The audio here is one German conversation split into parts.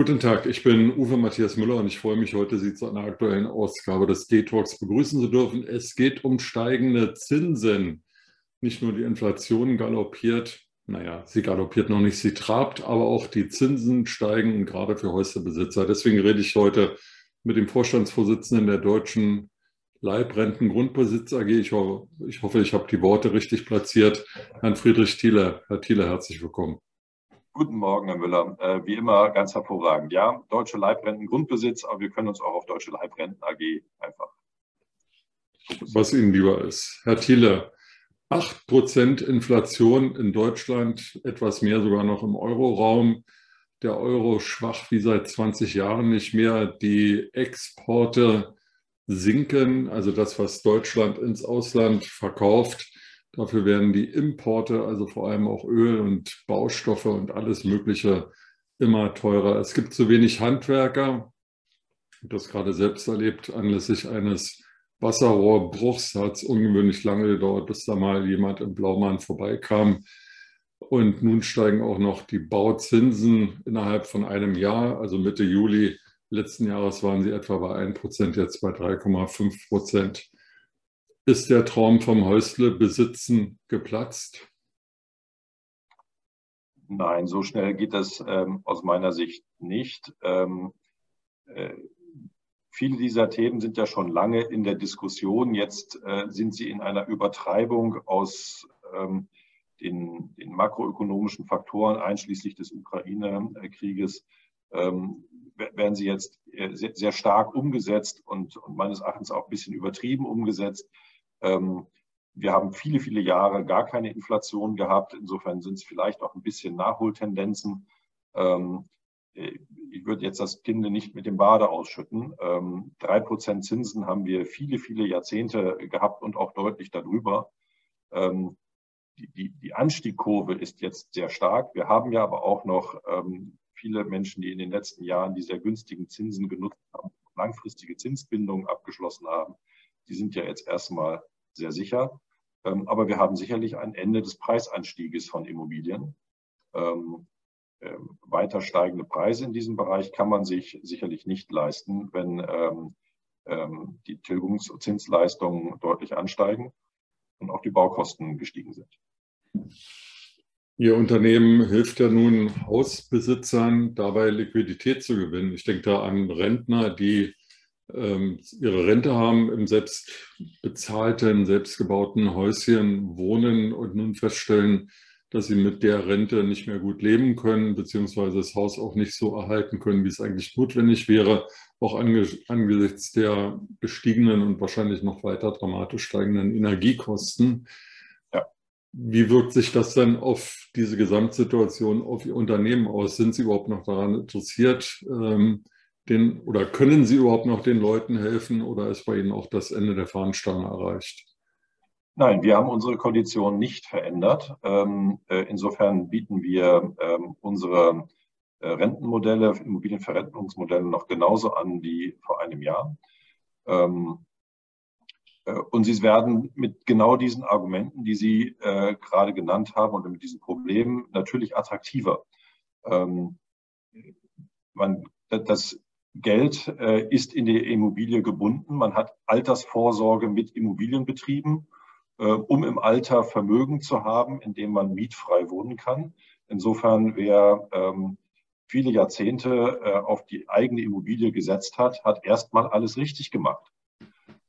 Guten Tag, ich bin Uwe Matthias Müller und ich freue mich heute, Sie zu einer aktuellen Ausgabe des D-Talks begrüßen zu dürfen. Es geht um steigende Zinsen. Nicht nur die Inflation galoppiert, naja, sie galoppiert noch nicht, sie trabt, aber auch die Zinsen steigen, gerade für Häuserbesitzer. Deswegen rede ich heute mit dem Vorstandsvorsitzenden der Deutschen Leibrentengrundbesitz AG. Ich hoffe, ich, hoffe, ich habe die Worte richtig platziert. Herrn Friedrich Thiele. Herr Thiele, herzlich willkommen. Guten Morgen, Herr Müller. Äh, wie immer ganz hervorragend. Ja, Deutsche Leibrenten Grundbesitz, aber wir können uns auch auf Deutsche Leibrenten AG einfach. Was Ihnen lieber ist. Herr Thiele, 8% Inflation in Deutschland, etwas mehr sogar noch im Euroraum. Der Euro schwach wie seit 20 Jahren nicht mehr. Die Exporte sinken, also das, was Deutschland ins Ausland verkauft, Dafür werden die Importe, also vor allem auch Öl und Baustoffe und alles Mögliche, immer teurer. Es gibt zu wenig Handwerker. Ich habe das gerade selbst erlebt, anlässlich eines Wasserrohrbruchs hat es ungewöhnlich lange gedauert, bis da mal jemand im Blaumann vorbeikam. Und nun steigen auch noch die Bauzinsen innerhalb von einem Jahr, also Mitte Juli letzten Jahres waren sie etwa bei 1 Prozent, jetzt bei 3,5 Prozent. Ist der Traum vom Häusle besitzen geplatzt? Nein, so schnell geht das ähm, aus meiner Sicht nicht. Ähm, äh, viele dieser Themen sind ja schon lange in der Diskussion. Jetzt äh, sind sie in einer Übertreibung aus ähm, den, den, makroökonomischen Faktoren, einschließlich des Ukraine-Krieges, ähm, werden sie jetzt äh, sehr, sehr stark umgesetzt und, und, meines Erachtens auch ein bisschen übertrieben umgesetzt. Ähm, wir haben viele, viele Jahre gar keine Inflation gehabt. Insofern sind es vielleicht auch ein bisschen Nachholtendenzen. Ähm, ich würde jetzt das Kind nicht mit dem Bade ausschütten. Ähm, drei Prozent Zinsen haben wir viele, viele Jahrzehnte gehabt und auch deutlich darüber. Die, die, die Anstiegkurve ist jetzt sehr stark. Wir haben ja aber auch noch viele Menschen, die in den letzten Jahren die sehr günstigen Zinsen genutzt haben, langfristige Zinsbindungen abgeschlossen haben. Die sind ja jetzt erstmal sehr sicher. Ähm, aber wir haben sicherlich ein Ende des Preisanstieges von Immobilien. Ähm, ähm, weiter steigende Preise in diesem Bereich kann man sich sicherlich nicht leisten, wenn die Tilgungszinsleistungen deutlich ansteigen und auch die Baukosten gestiegen sind. Ihr Unternehmen hilft ja nun Hausbesitzern dabei, Liquidität zu gewinnen. Ich denke da an Rentner, die ihre Rente haben, im selbst bezahlten, selbstgebauten Häuschen wohnen und nun feststellen, dass sie mit der Rente nicht mehr gut leben können, beziehungsweise das Haus auch nicht so erhalten können, wie es eigentlich notwendig wäre, auch angesichts der gestiegenen und wahrscheinlich noch weiter dramatisch steigenden Energiekosten. Ja. Wie wirkt sich das dann auf diese Gesamtsituation, auf Ihr Unternehmen aus? Sind Sie überhaupt noch daran interessiert, ähm, den oder können Sie überhaupt noch den Leuten helfen oder ist bei Ihnen auch das Ende der Fahnenstange erreicht? Nein, wir haben unsere Konditionen nicht verändert. Ähm, äh, insofern bieten wir ähm, unsere äh, Rentenmodelle, Immobilienverrentungsmodelle noch genauso an wie vor einem Jahr. Ähm, äh, und sie werden mit genau diesen Argumenten, die Sie gerade genannt haben und mit diesen Problemen natürlich attraktiver. Man, das Geld äh, ist in die Immobilie gebunden. Man hat Altersvorsorge mit Immobilienbetrieben, äh, um im Alter Vermögen zu haben, in dem man mietfrei wohnen kann. Insofern, wer ähm, viele Jahrzehnte äh, auf die eigene Immobilie gesetzt hat, hat erstmal alles richtig gemacht.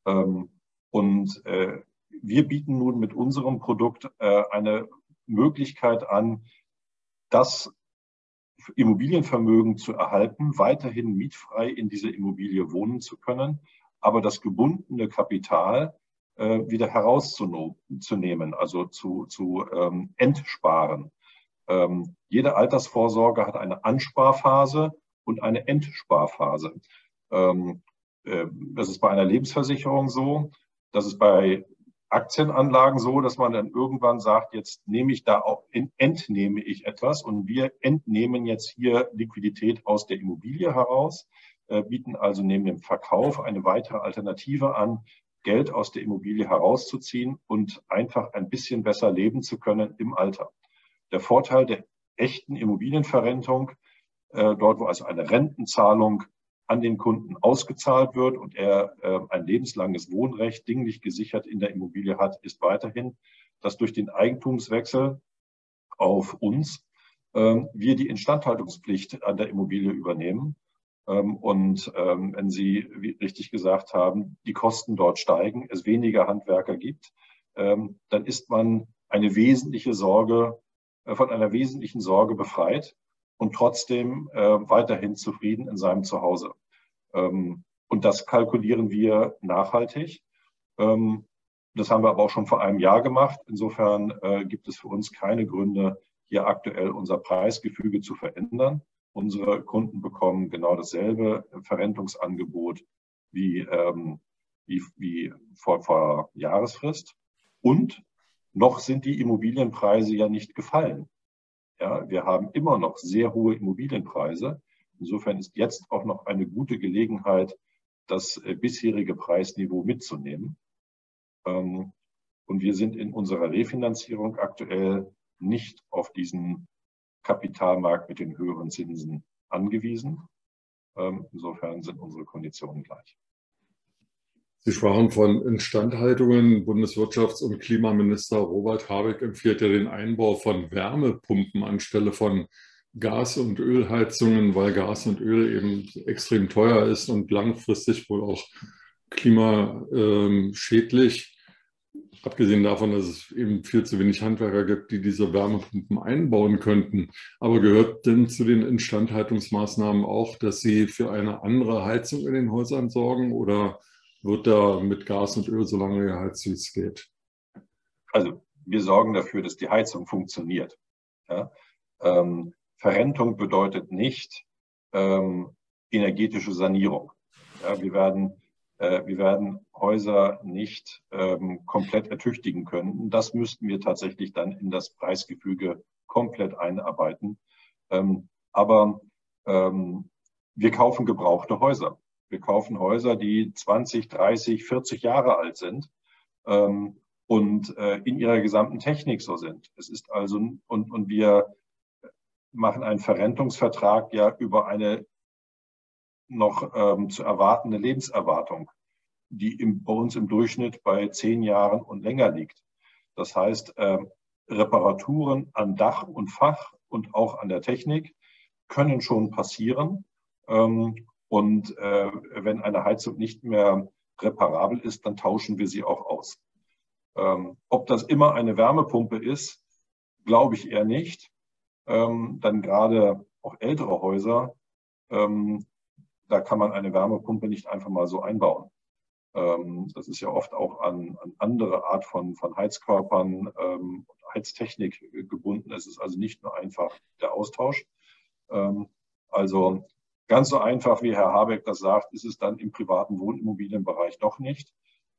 Ähm, und äh, wir bieten nun mit unserem Produkt äh, eine Möglichkeit an, das Immobilienvermögen zu erhalten, weiterhin mietfrei in dieser Immobilie wohnen zu können, aber das gebundene Kapital äh, wieder herauszunehmen, also zu, zu ähm, entsparen. Ähm, jede Altersvorsorge hat eine Ansparphase und eine Entsparphase. Ähm, äh, das ist bei einer Lebensversicherung so. Das ist bei Aktienanlagen so, dass man dann irgendwann sagt, jetzt nehme ich da auch, entnehme ich etwas und wir entnehmen jetzt hier Liquidität aus der Immobilie heraus, äh, bieten also neben dem Verkauf eine weitere Alternative an, Geld aus der Immobilie herauszuziehen und einfach ein bisschen besser leben zu können im Alter. Der Vorteil der echten Immobilienverrentung äh, dort wo also eine Rentenzahlung an den Kunden ausgezahlt wird und er äh, ein lebenslanges Wohnrecht dinglich gesichert in der Immobilie hat, ist weiterhin, dass durch den Eigentumswechsel auf uns ähm, wir die Instandhaltungspflicht an der Immobilie übernehmen. Ähm, und ähm, wenn Sie, richtig gesagt haben, die Kosten dort steigen, es weniger Handwerker gibt, dann ist man eine wesentliche Sorge, äh, von einer wesentlichen Sorge befreit und trotzdem äh, weiterhin zufrieden in seinem Zuhause. Und das kalkulieren wir nachhaltig. das haben wir aber auch schon vor einem Jahr gemacht. Insofern äh, gibt es für uns keine Gründe, hier aktuell unser Preisgefüge zu verändern. Unsere Kunden bekommen genau dasselbe Verrentungsangebot wie, ähm, wie, wie vor, vor Jahresfrist. Und noch sind die Immobilienpreise ja nicht gefallen. Ja, wir haben immer noch sehr hohe Immobilienpreise. Insofern ist jetzt auch noch eine gute Gelegenheit, das äh, bisherige Preisniveau mitzunehmen. Ähm, und wir sind in unserer Refinanzierung aktuell nicht auf diesen Kapitalmarkt mit den höheren Zinsen angewiesen. Ähm, insofern sind unsere Konditionen gleich. Sie sprachen von Instandhaltungen. Bundeswirtschafts- und Klimaminister Robert Habeck empfiehlt ja den Einbau von Wärmepumpen anstelle von Gas- und Ölheizungen, weil Gas und Öl eben extrem teuer ist und langfristig wohl auch klimaschädlich. Abgesehen davon, dass es eben viel zu wenig Handwerker gibt, die diese Wärmepumpen einbauen könnten. Aber gehört denn zu den Instandhaltungsmaßnahmen auch, dass Sie für eine andere Heizung in den Häusern sorgen oder wird da mit Gas und Öl so lange geheizt, wie es geht? Also wir sorgen dafür, dass die Heizung funktioniert. Ja? Ähm, Verrentung bedeutet nicht ähm, energetische Sanierung. Ja, wir werden äh, wir werden Häuser nicht ähm, komplett ertüchtigen können. Das müssten wir tatsächlich dann in das Preisgefüge komplett einarbeiten. Ähm, aber ähm, wir kaufen gebrauchte Häuser. Wir kaufen Häuser, die 20, 30, 40 Jahre alt sind ähm, und äh, in ihrer gesamten Technik so sind. Es ist also, und, und wir machen einen Verrentungsvertrag ja über eine noch ähm, zu erwartende Lebenserwartung, die im, bei uns im Durchschnitt bei zehn Jahren und länger liegt. Das heißt, äh, Reparaturen an Dach und Fach und auch an der Technik können schon passieren. Ähm, und äh, wenn eine Heizung nicht mehr reparabel ist, dann tauschen wir sie auch aus. Ähm, ob das immer eine Wärmepumpe ist, glaube ich eher nicht. Ähm, dann gerade auch ältere Häuser ähm, da kann man eine Wärmepumpe nicht einfach mal so einbauen. Ähm, das ist ja oft auch an, an andere Art von, von Heizkörpern ähm, Heiztechnik gebunden. Es ist also nicht nur einfach der Austausch. Ähm, also ganz so einfach, wie Herr Habeck das sagt, ist es dann im privaten Wohnimmobilienbereich doch nicht.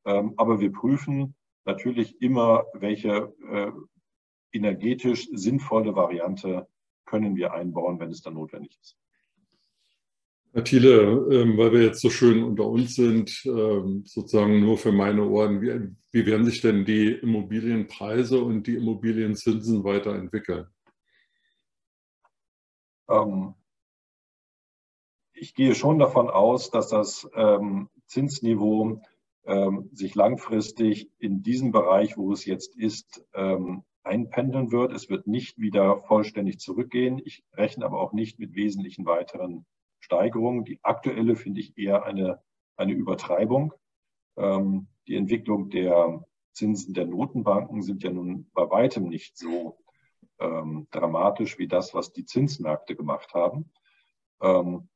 Ähm, aber wir prüfen natürlich immer, welche äh, energetisch sinnvolle Variante können wir einbauen, wenn es dann notwendig ist. Herr Thiele, ähm, weil wir jetzt so schön unter uns sind, ähm, sozusagen nur für meine Ohren, wie, wie werden sich denn die Immobilienpreise und die Immobilienzinsen weiterentwickeln? Ähm, ich gehe schon davon aus, dass das Zinsniveau sich langfristig in diesem Bereich, wo es jetzt ist, einpendeln wird. Es wird nicht wieder vollständig zurückgehen. Ich rechne aber auch nicht mit wesentlichen weiteren Steigerung. Die aktuelle finde ich eher eine, eine Übertreibung. Ähm, die Entwicklung der Zinsen der Notenbanken sind ja nun bei weitem nicht so ähm, dramatisch wie das, was die Zinsmärkte gemacht haben. Ähm,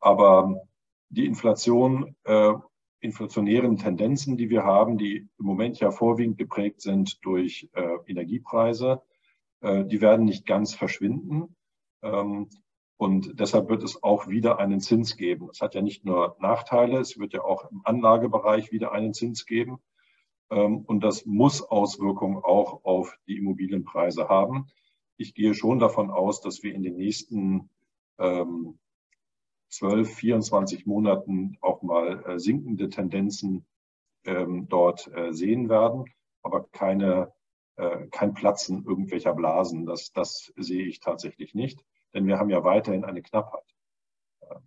aber die Inflation, äh, inflationären Tendenzen, die wir haben, die im Moment ja vorwiegend geprägt sind durch äh, Energiepreise, äh, die werden nicht ganz verschwinden. Ähm, und deshalb wird es auch wieder einen Zins geben. Es hat ja nicht nur Nachteile, es wird ja auch im Anlagebereich wieder einen Zins geben. Ähm, und das muss Auswirkungen auch auf die Immobilienpreise haben. Ich gehe schon davon aus, dass wir in den nächsten 12, ähm, 24 Monaten auch mal äh, sinkende Tendenzen ähm, dort äh, sehen werden, aber keine, äh, kein Platzen irgendwelcher Blasen. Das, das sehe ich tatsächlich nicht. denn wir haben ja weiterhin eine Knappheit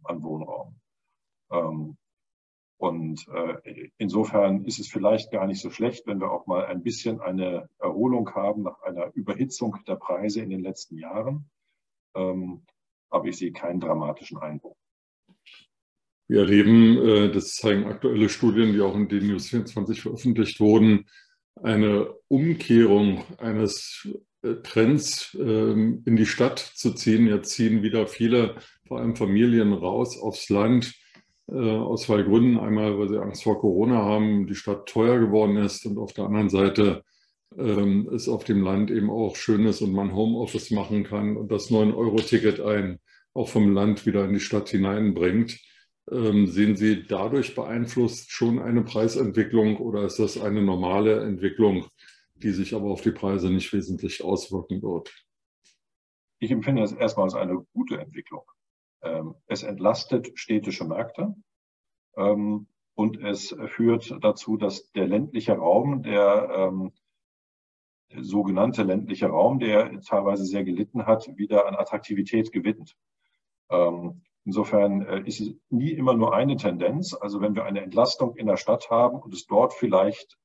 an Wohnraum. Ähm, und insofern ist es vielleicht gar nicht so schlecht, wenn wir auch mal ein bisschen eine Erholung haben nach einer Überhitzung der Preise in den letzten Jahren. Ähm, aber ich sehe keinen dramatischen Einbruch. Wir erleben, äh, das zeigen aktuelle Studien, die auch in den News 24 veröffentlicht wurden, eine Umkehrung eines äh, Trends ähm, in die Stadt zu ziehen. Jetzt ziehen wieder viele, vor allem Familien, raus aufs Land äh, aus zwei Gründen. Einmal, weil sie Angst vor Corona haben, die Stadt teuer geworden ist und auf der anderen Seite ähm, es auf dem Land eben auch schön ist und man Homeoffice machen kann und das 9-Euro-Ticket ein auch vom Land wieder in die Stadt hineinbringt. Ähm, sehen Sie dadurch beeinflusst schon eine Preisentwicklung oder ist das eine normale Entwicklung, die sich aber auf die Preise nicht wesentlich auswirken wird? Ich empfinde es erstmal als eine gute Entwicklung. Ähm, es entlastet städtische Märkte ähm, und es führt dazu, dass der ländliche Raum, der sogenannte ländliche Raum, der teilweise sehr gelitten hat, wieder an Attraktivität gewinnt. Insofern äh, ist es nie immer nur eine Tendenz. Also wenn wir eine Entlastung in der Stadt haben und es dort vielleicht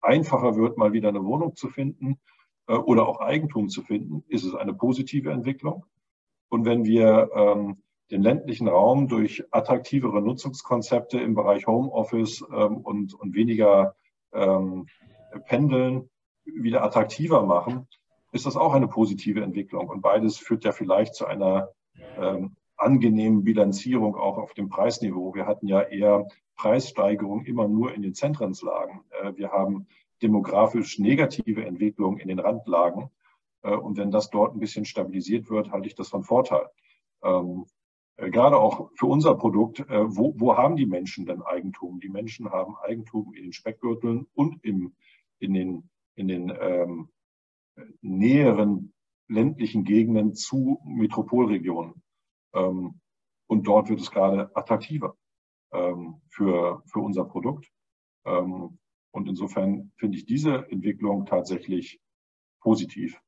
einfacher wird, mal wieder eine Wohnung zu finden äh, oder auch Eigentum zu finden, ist es eine positive Entwicklung. Und wenn wir ähm, den ländlichen Raum durch attraktivere Nutzungskonzepte im Bereich Homeoffice ähm, und, weniger ähm, Pendeln wieder attraktiver machen, ist das auch eine positive Entwicklung. Und beides führt ja vielleicht zu einer angenehmen Bilanzierung auch auf dem Preisniveau. Wir hatten ja eher Preissteigerungen immer nur in den Zentrumslagen. Äh, wir haben demografisch negative Entwicklungen in den Randlagen. Äh, und wenn das dort ein bisschen stabilisiert wird, halte ich das von Vorteil. Ähm, äh, gerade auch für unser Produkt, wo, wo haben die Menschen denn Eigentum? Die Menschen haben Eigentum in den Speckgürteln und im, in den, in den ähm, näheren ländlichen Gegenden zu Metropolregionen. Ähm, und dort wird es gerade attraktiver ähm, für, für unser Produkt. Ähm, und insofern finde ich diese Entwicklung tatsächlich positiv.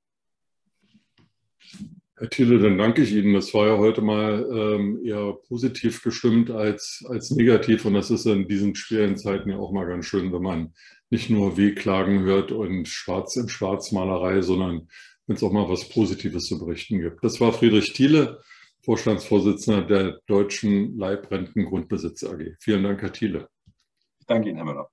Herr Thiele, dann danke ich Ihnen. Das war ja heute mal ähm, eher positiv gestimmt als, als negativ. Und das ist in diesen schweren Zeiten ja auch mal ganz schön, wenn man nicht nur Wehklagen hört und Schwarz in Schwarzmalerei, sondern wenn es auch mal was Positives zu berichten gibt. Das war Friedrich Thiele. Vorstandsvorsitzender der Deutschen Leibrenten Grundbesitz AG. Vielen Dank, Herr Thiele. Ich danke Ihnen, Herr Müller.